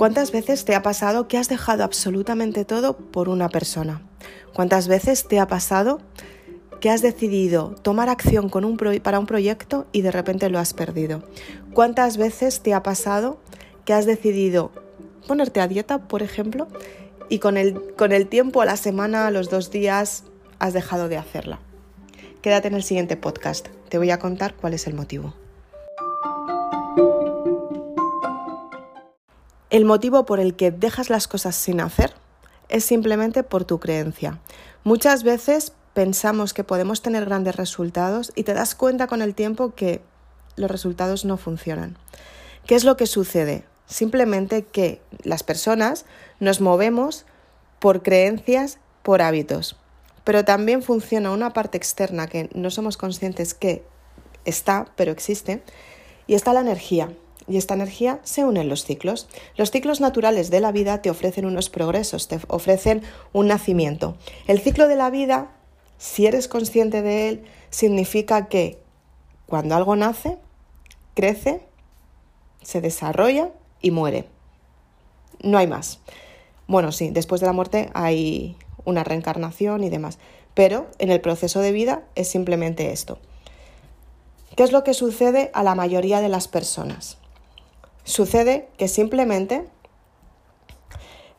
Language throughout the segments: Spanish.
¿Cuántas veces te ha pasado que has dejado absolutamente todo por una persona? ¿Cuántas veces te ha pasado que has decidido tomar acción con un para un proyecto y de repente lo has perdido? ¿Cuántas veces te ha pasado que has decidido ponerte a dieta, por ejemplo, y con el, con el tiempo, a la semana, a los dos días, has dejado de hacerla? Quédate en el siguiente podcast, te voy a contar cuál es el motivo. El motivo por el que dejas las cosas sin hacer es simplemente por tu creencia. Muchas veces pensamos que podemos tener grandes resultados y te das cuenta con el tiempo que los resultados no funcionan. ¿Qué es lo que sucede? Simplemente que las personas nos movemos por creencias, por hábitos. Pero también funciona una parte externa que no somos conscientes que está, pero existe, y está la energía y esta energía se une en los ciclos. Los ciclos naturales de la vida te ofrecen unos progresos, te ofrecen un nacimiento. El ciclo de la vida, si eres consciente de él, significa que cuando algo nace, crece, se desarrolla y muere. No hay más. Bueno, sí, después de la muerte hay una reencarnación y demás, pero en el proceso de vida es simplemente esto. ¿Qué es lo que sucede a la mayoría de las personas? Sucede que simplemente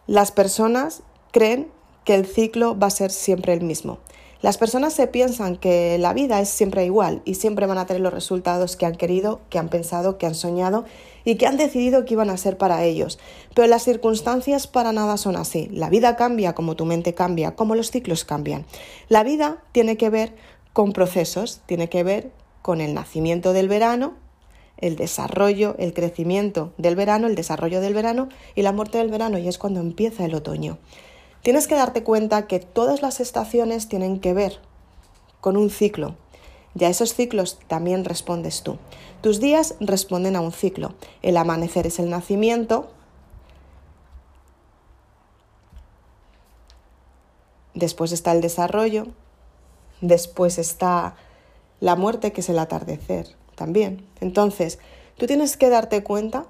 las personas creen que el ciclo va a ser siempre el mismo. Las personas se piensan que la vida es siempre igual y siempre van a tener los resultados que han querido, que han pensado, que han soñado y que han decidido que iban a ser para ellos. Pero las circunstancias para nada son así. La vida cambia como tu mente cambia, como los ciclos cambian. La vida tiene que ver con procesos, tiene que ver con el nacimiento del verano, el desarrollo, el crecimiento del verano, el desarrollo del verano y la muerte del verano, y es cuando empieza el otoño. Tienes que darte cuenta que todas las estaciones tienen que ver con un ciclo. Y a esos ciclos también respondes tú. Tus días responden a un ciclo. El amanecer es el nacimiento. Después está el desarrollo. Después está la muerte, que es el atardecer también. Entonces, tú tienes que darte cuenta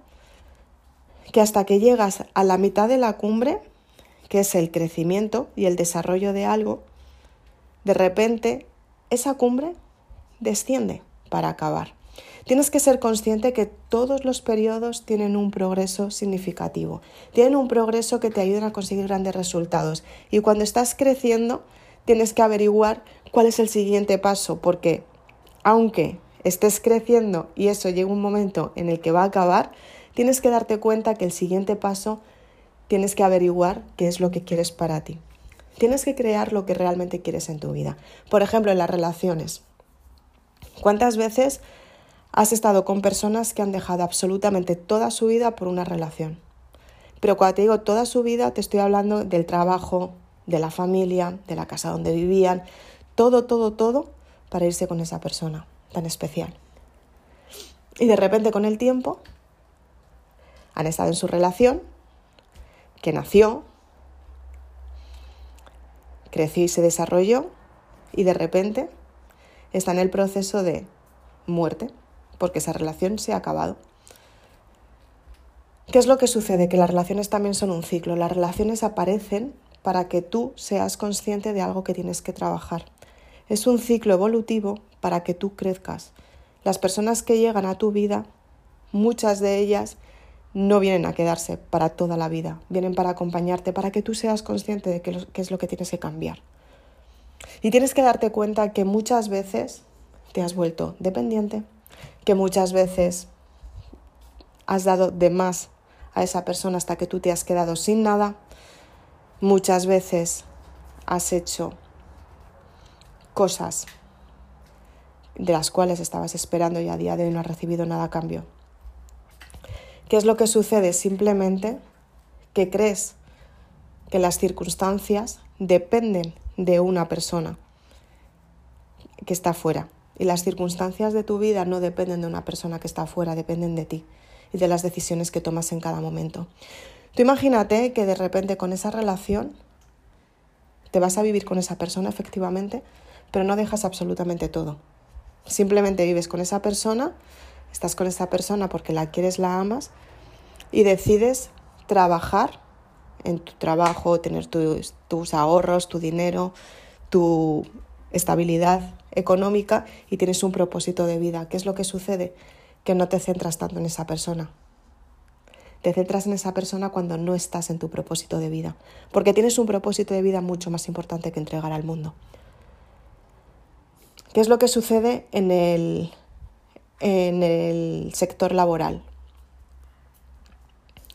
que hasta que llegas a la mitad de la cumbre, que es el crecimiento y el desarrollo de algo, de repente esa cumbre desciende para acabar. Tienes que ser consciente que todos los periodos tienen un progreso significativo, tienen un progreso que te ayuda a conseguir grandes resultados. Y cuando estás creciendo, tienes que averiguar cuál es el siguiente paso, porque aunque estés creciendo y eso llega un momento en el que va a acabar, tienes que darte cuenta que el siguiente paso tienes que averiguar qué es lo que quieres para ti. Tienes que crear lo que realmente quieres en tu vida. Por ejemplo, en las relaciones. ¿Cuántas veces has estado con personas que han dejado absolutamente toda su vida por una relación? Pero cuando te digo toda su vida, te estoy hablando del trabajo, de la familia, de la casa donde vivían, todo, todo, todo para irse con esa persona tan especial. Y de repente con el tiempo han estado en su relación, que nació, creció y se desarrolló, y de repente está en el proceso de muerte, porque esa relación se ha acabado. ¿Qué es lo que sucede? Que las relaciones también son un ciclo. Las relaciones aparecen para que tú seas consciente de algo que tienes que trabajar. Es un ciclo evolutivo para que tú crezcas. Las personas que llegan a tu vida, muchas de ellas no vienen a quedarse para toda la vida, vienen para acompañarte, para que tú seas consciente de qué, es lo que tienes que cambiar. Y tienes que darte cuenta que muchas veces te has vuelto dependiente, que muchas veces has dado de más a esa persona hasta que tú te has quedado sin nada, muchas veces has hecho cosas de las cuales estabas esperando y a día de hoy no has recibido nada a cambio. ¿Qué es lo que sucede? Simplemente que crees que las circunstancias dependen de una persona que está fuera. Y las circunstancias de tu vida no dependen de una persona que está fuera, dependen de ti y de las decisiones que tomas en cada momento. Tú imagínate que de repente con esa relación te vas a vivir con esa persona efectivamente, pero no dejas absolutamente todo. Simplemente vives con esa persona, estás con esa persona porque la quieres, la amas y decides trabajar en tu trabajo, tener tus, ahorros, tu dinero, tu estabilidad económica y tienes un propósito de vida. ¿Qué es lo que sucede? Que no te centras tanto en esa persona. Te centras en esa persona cuando no estás en tu propósito de vida, porque tienes un propósito de vida mucho más importante que entregar al mundo. ¿Qué es lo que sucede en el, en el sector laboral?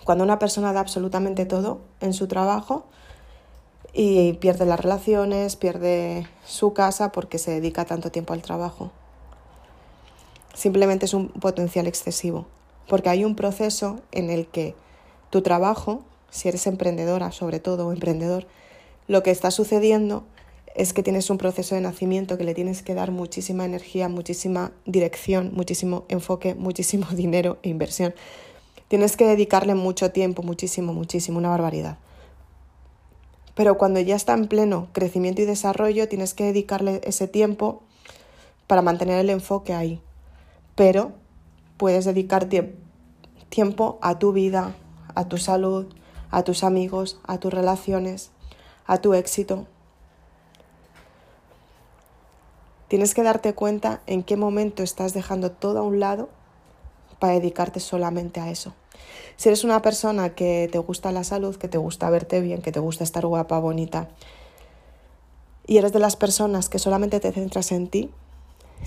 Cuando una persona da absolutamente todo en su trabajo y pierde las relaciones, pierde su casa porque se dedica tanto tiempo al trabajo. Simplemente es un potencial excesivo porque hay un proceso en el que tu trabajo, si eres emprendedora sobre todo o emprendedor, lo que está sucediendo es que tienes un proceso de nacimiento que le tienes que dar muchísima energía, muchísima dirección, muchísimo enfoque, muchísimo dinero e inversión. Tienes que dedicarle mucho tiempo, muchísimo, muchísimo, una barbaridad. Pero cuando ya está en pleno crecimiento y desarrollo, tienes que dedicarle ese tiempo para mantener el enfoque ahí. Pero puedes dedicar tiempo a tu vida, a tu salud, a tus amigos, a tus relaciones, a tu éxito. Tienes que darte cuenta en qué momento estás dejando todo a un lado para dedicarte solamente a eso. Si eres una persona que te gusta la salud, que te gusta verte bien, que te gusta estar guapa, bonita, y eres de las personas que solamente te centras en ti,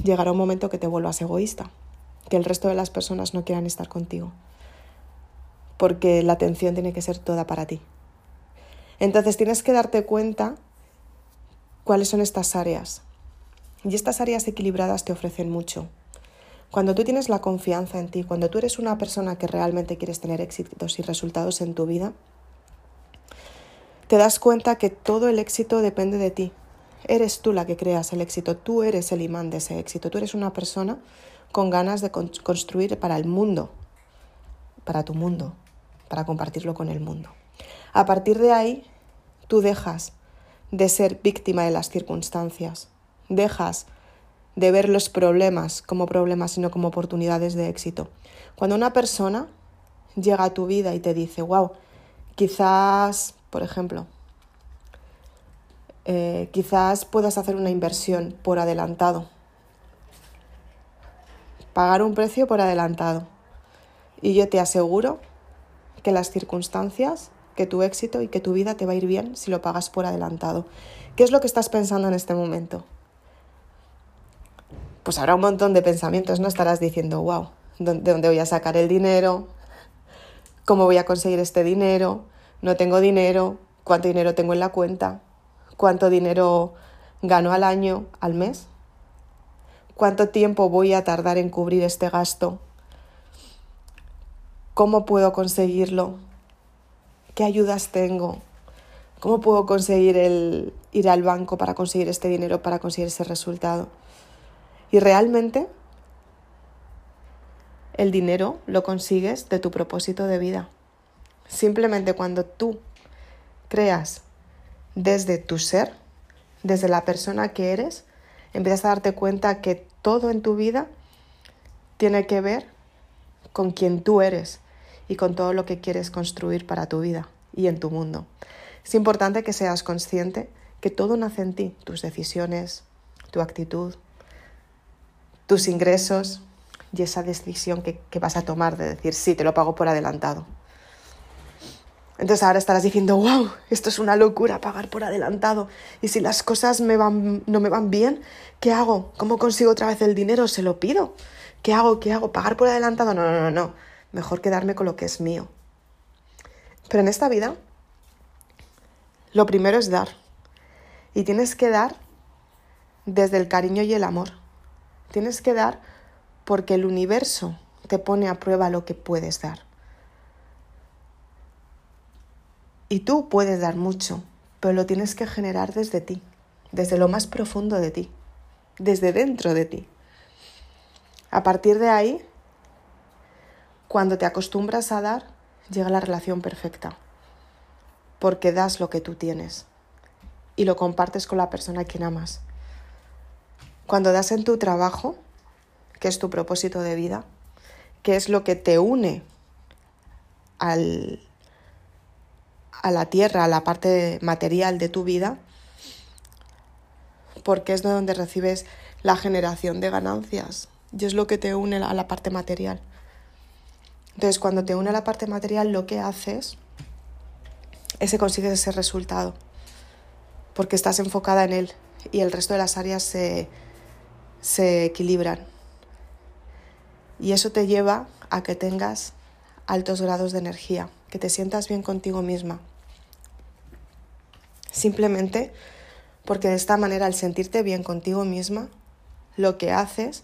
llegará un momento que te vuelvas egoísta que el resto de las personas no quieran estar contigo, porque la atención tiene que ser toda para ti. Entonces tienes que darte cuenta cuáles son estas áreas. Y estas áreas equilibradas te ofrecen mucho. Cuando tú tienes la confianza en ti, cuando tú eres una persona que realmente quieres tener éxitos y resultados en tu vida, te das cuenta que todo el éxito depende de ti. Eres tú la que creas el éxito, tú eres el imán de ese éxito, tú eres una persona con ganas de construir para el mundo, para tu mundo, para compartirlo con el mundo. A partir de ahí, tú dejas de ser víctima de las circunstancias, dejas de ver los problemas como problemas, sino como oportunidades de éxito. Cuando una persona llega a tu vida y te dice, wow, quizás, por ejemplo, eh, quizás puedas hacer una inversión por adelantado pagar un precio por adelantado. Y yo te aseguro que las circunstancias, que tu éxito y que tu vida te va a ir bien si lo pagas por adelantado. ¿Qué es lo que estás pensando en este momento? Pues habrá un montón de pensamientos, no estarás diciendo, wow, ¿de dónde voy a sacar el dinero? ¿Cómo voy a conseguir este dinero? No tengo dinero, ¿cuánto dinero tengo en la cuenta? ¿Cuánto dinero gano al año, al mes? ¿Cuánto tiempo voy a tardar en cubrir este gasto? ¿Cómo puedo conseguirlo? ¿Qué ayudas tengo? ¿Cómo puedo conseguir el ir al banco para conseguir este dinero, para conseguir ese resultado? Y realmente el dinero lo consigues de tu propósito de vida. Simplemente cuando tú creas desde tu ser, desde la persona que eres, empiezas a darte cuenta que todo en tu vida tiene que ver con quien tú eres y con todo lo que quieres construir para tu vida y en tu mundo. Es importante que seas consciente que todo nace en ti, tus decisiones, tu actitud, tus ingresos y esa decisión que, vas a tomar de decir, sí, te lo pago por adelantado. Entonces ahora estarás diciendo, wow, esto es una locura pagar por adelantado. Y si las cosas me van, no me van bien, ¿qué hago? ¿Cómo consigo otra vez el dinero? ¿Se lo pido? ¿Qué hago? ¿Qué hago? ¿Pagar por adelantado? No, no, no, no. Mejor quedarme con lo que es mío. Pero en esta vida, lo primero es dar. Y tienes que dar desde el cariño y el amor. Tienes que dar porque el universo te pone a prueba lo que puedes dar. Y tú puedes dar mucho, pero lo tienes que generar desde ti, desde lo más profundo de ti, desde dentro de ti. A partir de ahí, cuando te acostumbras a dar, llega la relación perfecta, porque das lo que tú tienes y lo compartes con la persona a quien amas. Cuando das en tu trabajo, que es tu propósito de vida, que es lo que te une al a la tierra, a la parte material de tu vida, porque es de donde recibes la generación de ganancias y es lo que te une a la parte material. Entonces, cuando te une a la parte material, lo que haces es que consigues ese resultado, porque estás enfocada en él y el resto de las áreas se, se equilibran. Y eso te lleva a que tengas altos grados de energía, que te sientas bien contigo misma. Simplemente porque de esta manera al sentirte bien contigo misma, lo que haces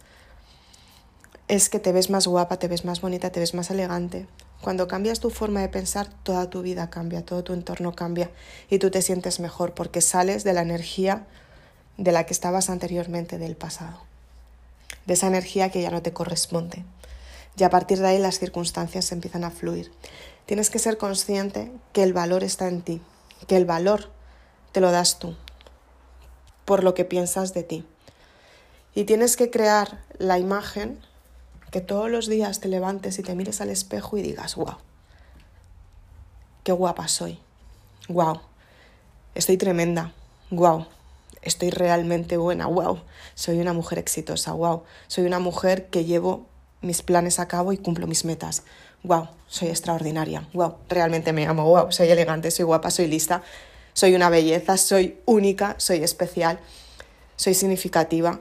es que te ves más guapa, te ves más bonita, te ves más elegante. Cuando cambias tu forma de pensar, toda tu vida cambia, todo tu entorno cambia y tú te sientes mejor porque sales de la energía de la que estabas anteriormente del pasado, de esa energía que ya no te corresponde. Y a partir de ahí las circunstancias empiezan a fluir. Tienes que ser consciente que el valor está en ti, que el valor te lo das tú, por lo que piensas de ti. Y tienes que crear la imagen que todos los días te levantes y te mires al espejo y digas, wow, qué guapa soy, wow, estoy tremenda, wow, estoy realmente buena, wow, soy una mujer exitosa, wow, soy una mujer que llevo mis planes a cabo y cumplo mis metas, wow, soy extraordinaria, wow, realmente me amo, wow, soy elegante, soy guapa, soy lista, soy una belleza, soy única, soy especial, soy significativa,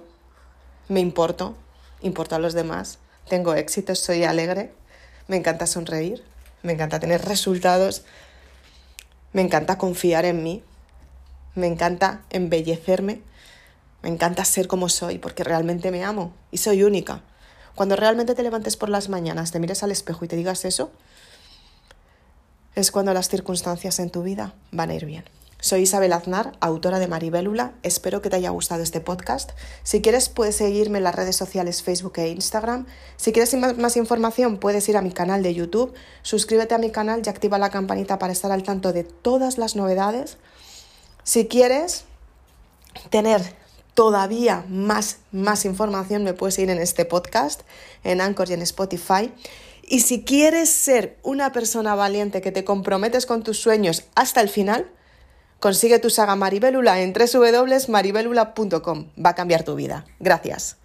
me importo, importo a los demás, tengo éxito, soy alegre, me encanta sonreír, me encanta tener resultados, me encanta confiar en mí, me encanta embellecerme, me encanta ser como soy porque realmente me amo y soy única. Cuando realmente te levantes por las mañanas, te mires al espejo y te digas eso, es cuando las circunstancias en tu vida van a ir bien. Soy Isabel Aznar, autora de Maribélula. Espero que te haya gustado este podcast. Si quieres, puedes seguirme en las redes sociales Facebook e Instagram. Si quieres más información, puedes ir a mi canal de YouTube. Suscríbete a mi canal y activa la campanita para estar al tanto de todas las novedades. Si quieres tener todavía más, más información, me puedes seguir en este podcast, en Anchor y en Spotify. Y si quieres ser una persona valiente que te comprometes con tus sueños hasta el final, Consigue tu saga Maribélula en www.maribelula.com. Va a cambiar tu vida. Gracias.